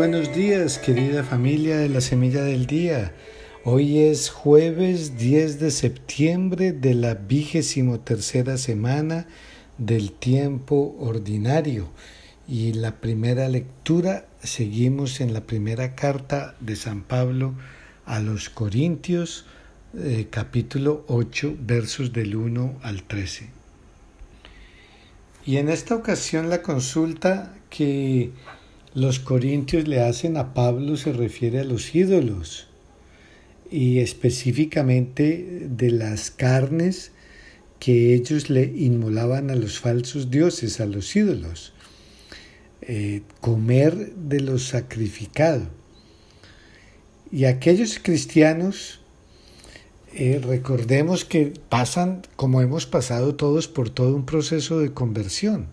buenos días, querida familia de la Semilla del Día. Hoy es jueves 10 de septiembre de la vigésimo tercera semana del tiempo ordinario. Y la primera lectura, seguimos en la primera carta de San Pablo a los Corintios, eh, capítulo 8, versos del 1 al 13. Y en esta ocasión la consulta que los corintios le hacen a Pablo se refiere a los ídolos y específicamente de las carnes que ellos le inmolaban a los falsos dioses, a los ídolos. Eh, comer de lo sacrificado. Y aquellos cristianos, eh, recordemos que pasan, como hemos pasado todos, por todo un proceso de conversión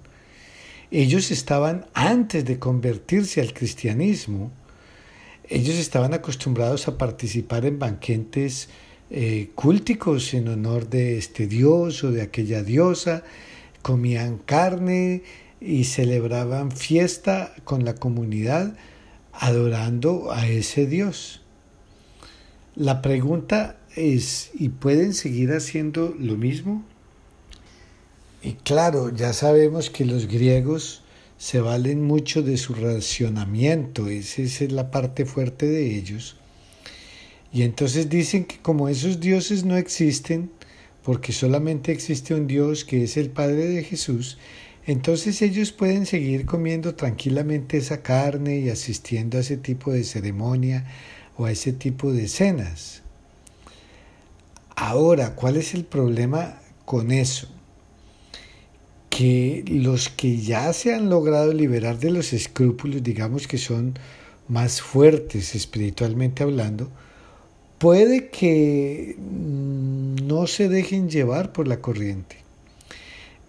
ellos estaban, antes de convertirse al cristianismo, ellos estaban acostumbrados a participar en banquetes eh, cúlticos en honor de este dios o de aquella diosa, comían carne y celebraban fiesta con la comunidad adorando a ese dios. La pregunta es, ¿y pueden seguir haciendo lo mismo? Y claro, ya sabemos que los griegos se valen mucho de su racionamiento, esa es la parte fuerte de ellos. Y entonces dicen que como esos dioses no existen, porque solamente existe un Dios que es el Padre de Jesús, entonces ellos pueden seguir comiendo tranquilamente esa carne y asistiendo a ese tipo de ceremonia o a ese tipo de cenas. Ahora, ¿cuál es el problema con eso? Que los que ya se han logrado liberar de los escrúpulos, digamos que son más fuertes espiritualmente hablando, puede que no se dejen llevar por la corriente.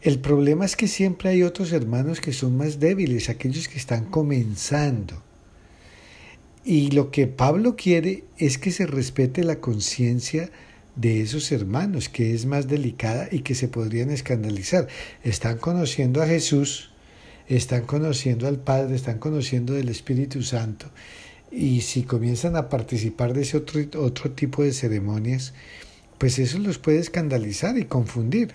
El problema es que siempre hay otros hermanos que son más débiles, aquellos que están comenzando. Y lo que Pablo quiere es que se respete la conciencia de esos hermanos, que es más delicada y que se podrían escandalizar. Están conociendo a Jesús, están conociendo al Padre, están conociendo del Espíritu Santo, y si comienzan a participar de ese otro, otro tipo de ceremonias, pues eso los puede escandalizar y confundir.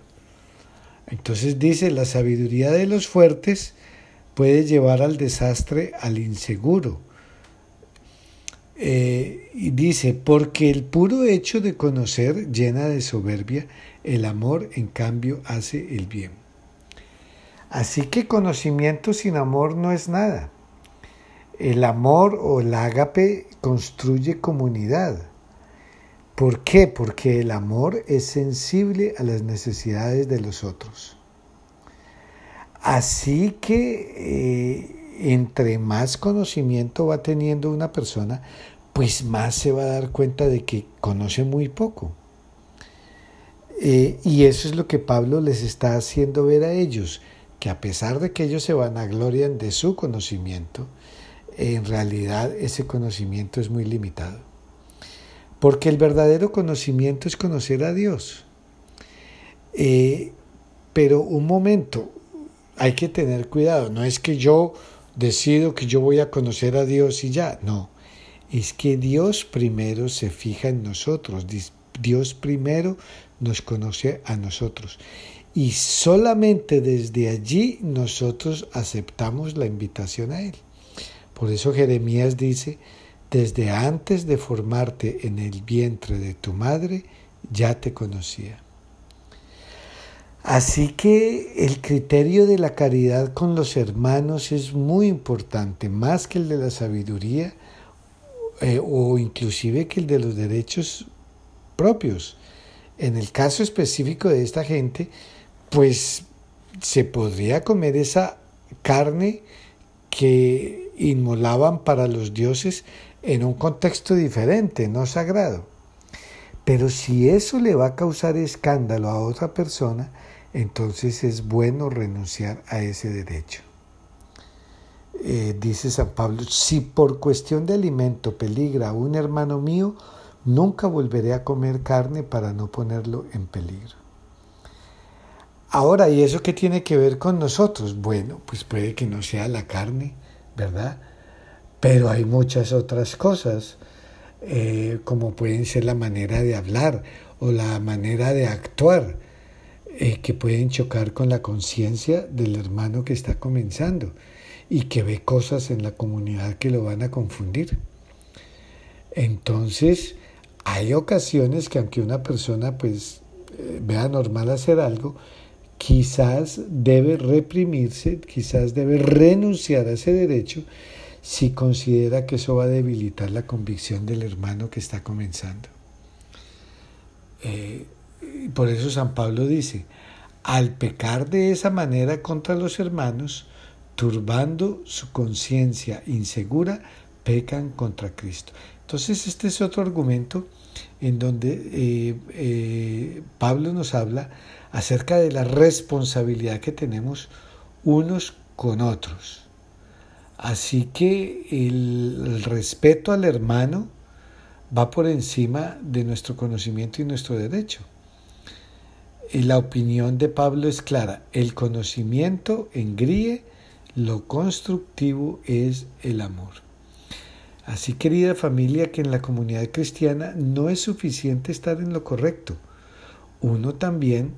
Entonces dice, la sabiduría de los fuertes puede llevar al desastre al inseguro eh, y dice, porque el puro hecho de conocer llena de soberbia, el amor en cambio hace el bien. Así que conocimiento sin amor no es nada. El amor o el ágape construye comunidad. ¿Por qué? Porque el amor es sensible a las necesidades de los otros. Así que eh, entre más conocimiento va teniendo una persona, pues más se va a dar cuenta de que conoce muy poco. Eh, y eso es lo que Pablo les está haciendo ver a ellos, que a pesar de que ellos se van a vanaglorian de su conocimiento, en realidad ese conocimiento es muy limitado. Porque el verdadero conocimiento es conocer a Dios. Eh, pero un momento, hay que tener cuidado, no es que yo decido que yo voy a conocer a Dios y ya. No, es que Dios primero se fija en nosotros. Dios primero nos conoce a nosotros. Y solamente desde allí nosotros aceptamos la invitación a Él. Por eso Jeremías dice, desde antes de formarte en el vientre de tu madre, ya te conocía. Así que el criterio de la caridad con los hermanos es muy importante, más que el de la sabiduría eh, o inclusive que el de los derechos propios. En el caso específico de esta gente, pues se podría comer esa carne que inmolaban para los dioses en un contexto diferente, no sagrado. Pero si eso le va a causar escándalo a otra persona, entonces es bueno renunciar a ese derecho. Eh, dice San Pablo, si por cuestión de alimento peligra a un hermano mío, nunca volveré a comer carne para no ponerlo en peligro. Ahora, ¿y eso qué tiene que ver con nosotros? Bueno, pues puede que no sea la carne, ¿verdad? Pero hay muchas otras cosas, eh, como pueden ser la manera de hablar o la manera de actuar, eh, que pueden chocar con la conciencia del hermano que está comenzando y que ve cosas en la comunidad que lo van a confundir. Entonces, hay ocasiones que aunque una persona pues eh, vea normal hacer algo, quizás debe reprimirse, quizás debe renunciar a ese derecho si considera que eso va a debilitar la convicción del hermano que está comenzando. Eh, por eso San Pablo dice, al pecar de esa manera contra los hermanos, turbando su conciencia insegura, pecan contra Cristo. Entonces este es otro argumento en donde eh, eh, Pablo nos habla acerca de la responsabilidad que tenemos unos con otros. Así que el, respeto al hermano va por encima de nuestro conocimiento y nuestro derecho. La opinión de Pablo es clara, el conocimiento engríe, lo constructivo es el amor. Así, querida familia, que en la comunidad cristiana no es suficiente estar en lo correcto. Uno también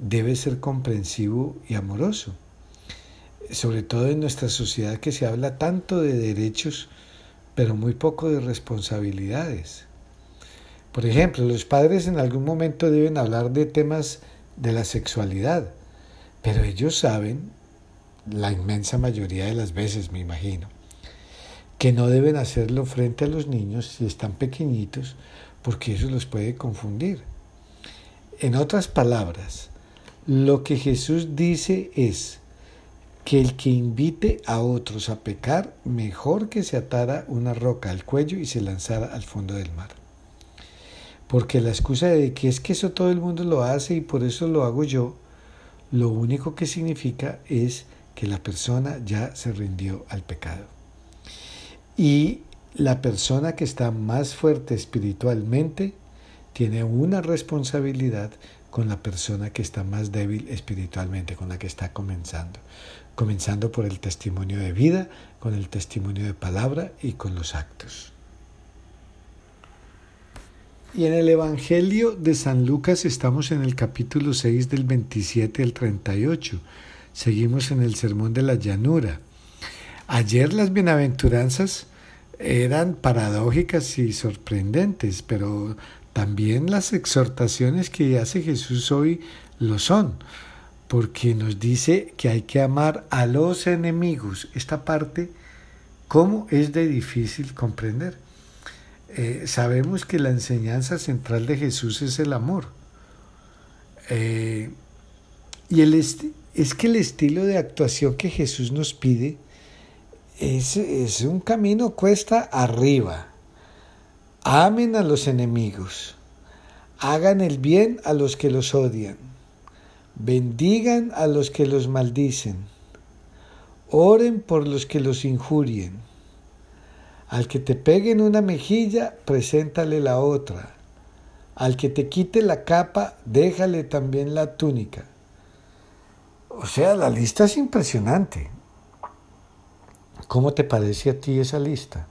debe ser comprensivo y amoroso. Sobre todo en nuestra sociedad que se habla tanto de derechos, pero muy poco de responsabilidades. Por ejemplo, los padres en algún momento deben hablar de temas de la sexualidad, pero ellos saben, la inmensa mayoría de las veces me imagino, que no deben hacerlo frente a los niños si están pequeñitos, porque eso los puede confundir. En otras palabras, lo que Jesús dice es que el que invite a otros a pecar, mejor que se atara una roca al cuello y se lanzara al fondo del mar. Porque la excusa de que es que eso todo el mundo lo hace y por eso lo hago yo, lo único que significa es que la persona ya se rindió al pecado. Y la persona que está más fuerte espiritualmente tiene una responsabilidad con la persona que está más débil espiritualmente, con la que está comenzando. Comenzando por el testimonio de vida, con el testimonio de palabra y con los actos. Y en el Evangelio de San Lucas estamos en el capítulo 6 del 27 al 38. Seguimos en el Sermón de la Llanura. Ayer las bienaventuranzas eran paradójicas y sorprendentes, pero también las exhortaciones que hace Jesús hoy lo son, porque nos dice que hay que amar a los enemigos. Esta parte, ¿cómo es de difícil comprender? Eh, sabemos que la enseñanza central de Jesús es el amor. Eh, y el es que el estilo de actuación que Jesús nos pide es, un camino cuesta arriba. Amen a los enemigos, hagan el bien a los que los odian, bendigan a los que los maldicen, oren por los que los injurien. Al que te pegue en una mejilla, preséntale la otra. Al que te quite la capa, déjale también la túnica. O sea, la lista es impresionante. ¿Cómo te parece a ti esa lista?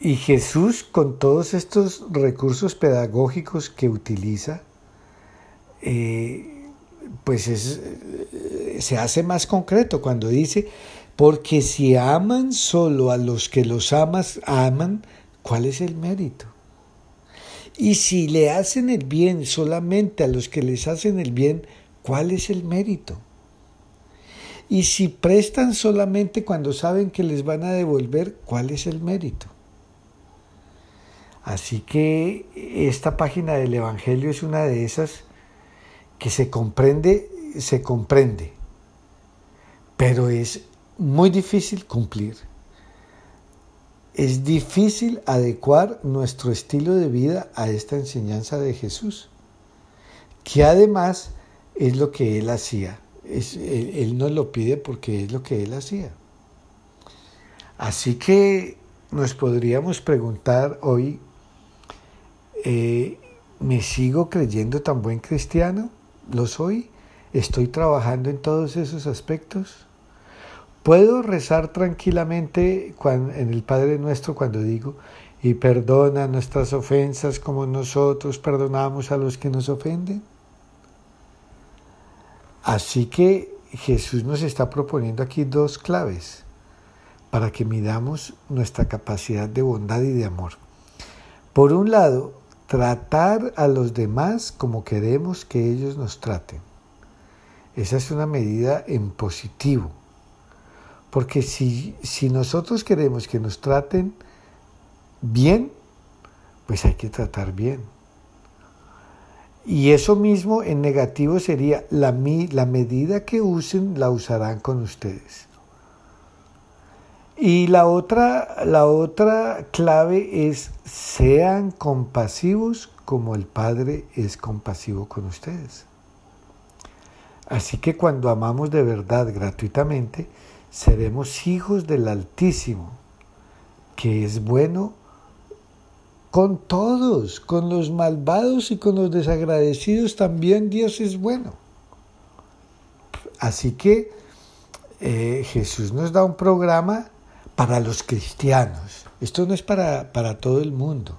Y Jesús, con todos estos recursos pedagógicos que utiliza, eh, pues eh, se hace más concreto cuando dice, porque si aman solo a los que los amas, aman, ¿cuál es el mérito? Y si le hacen el bien solamente a los que les hacen el bien, ¿cuál es el mérito? Y si prestan solamente cuando saben que les van a devolver, ¿cuál es el mérito? Así que esta página del Evangelio es una de esas que se comprende, se comprende, pero es muy difícil cumplir. Es difícil adecuar nuestro estilo de vida a esta enseñanza de Jesús, que además es lo que él hacía él, nos lo pide porque es lo que él hacía. Así que nos podríamos preguntar hoy, eh, ¿me sigo creyendo tan buen cristiano? ¿Lo soy? ¿Estoy trabajando en todos esos aspectos? Puedo rezar tranquilamente en el Padre Nuestro cuando digo, y perdona nuestras ofensas como nosotros perdonamos a los que nos ofenden. Así que Jesús nos está proponiendo aquí dos claves para que midamos nuestra capacidad de bondad y de amor. Por un lado, tratar a los demás como queremos que ellos nos traten. Esa es una medida en positivo. Porque si, si nosotros queremos que nos traten bien, pues hay que tratar bien. Y eso mismo en negativo sería la, la medida que usen la usarán con ustedes. Y la otra, la otra clave es sean compasivos como el Padre es compasivo con ustedes. Así que cuando amamos de verdad gratuitamente, seremos hijos del Altísimo, que es bueno con todos, con los malvados y con los desagradecidos también Dios es bueno. Así que eh, Jesús nos da un programa para los cristianos. Esto no es para, para todo el mundo.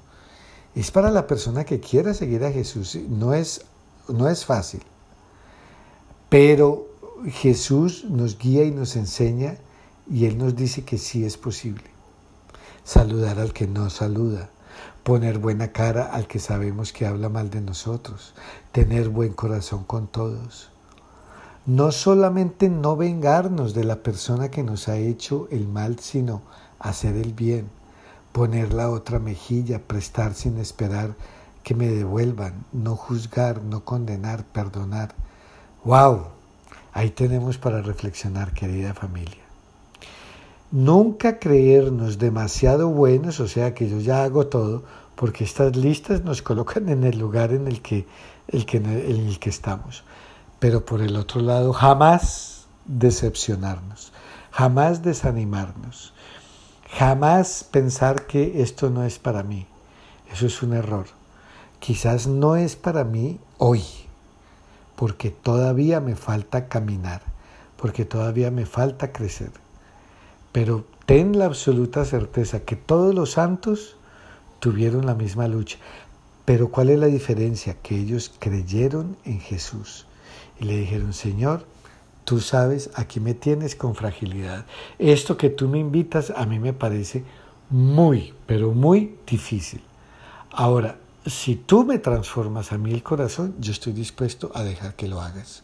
Es para la persona que quiera seguir a Jesús. No es, no es fácil. Pero Jesús nos guía y nos enseña y Él nos dice que sí es posible. Saludar al que no saluda poner buena cara al que sabemos que habla mal de nosotros, tener buen corazón con todos. No solamente no vengarnos de la persona que nos ha hecho el mal, sino hacer el bien, poner la otra mejilla, prestar sin esperar que me devuelvan, no juzgar, no condenar, perdonar. ¡Wow! Ahí tenemos para reflexionar, querida familia. Nunca creernos demasiado buenos, o sea que yo ya hago todo, porque estas listas nos colocan en el lugar en el que, el que, en el que estamos. Pero por el otro lado, jamás decepcionarnos, jamás desanimarnos, jamás pensar que esto no es para mí. Eso es un error. Quizás no es para mí hoy, porque todavía me falta caminar, porque todavía me falta crecer pero ten la absoluta certeza que todos los santos tuvieron la misma lucha. Pero ¿cuál es la diferencia? Que ellos creyeron en Jesús y le dijeron, Señor, tú sabes, aquí me tienes con fragilidad. Esto que tú me invitas a mí me parece muy, pero muy difícil. Ahora, si tú me transformas a mí el corazón, yo estoy dispuesto a dejar que lo hagas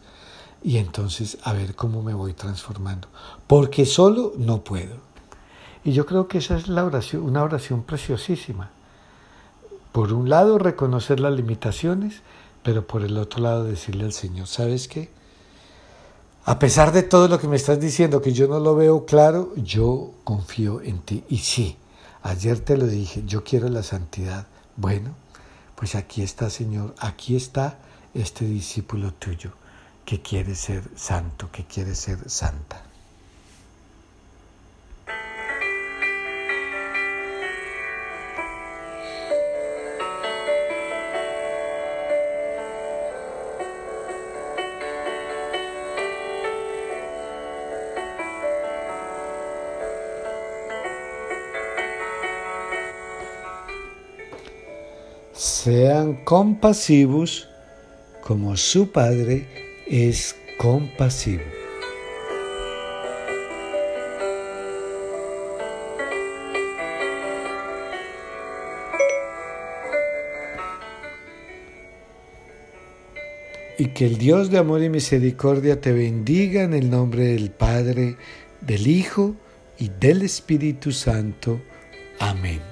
y entonces a ver cómo me voy transformando, porque solo no puedo. Y yo creo que esa es la oración, una oración preciosísima. Por un lado reconocer las limitaciones, pero por el otro lado decirle al Señor, ¿sabes qué? A pesar de todo lo que me estás diciendo, que yo no lo veo claro, yo confío en ti. Y sí, ayer te lo dije, yo quiero la santidad. Bueno, pues aquí está, Señor, aquí está este discípulo tuyo que quiere ser santo, que quiere ser santa. Sean compasivos como su Padre es compasivo. Y que el Dios de amor y misericordia te bendiga en el nombre del Padre, del Hijo y del Espíritu Santo. Amén.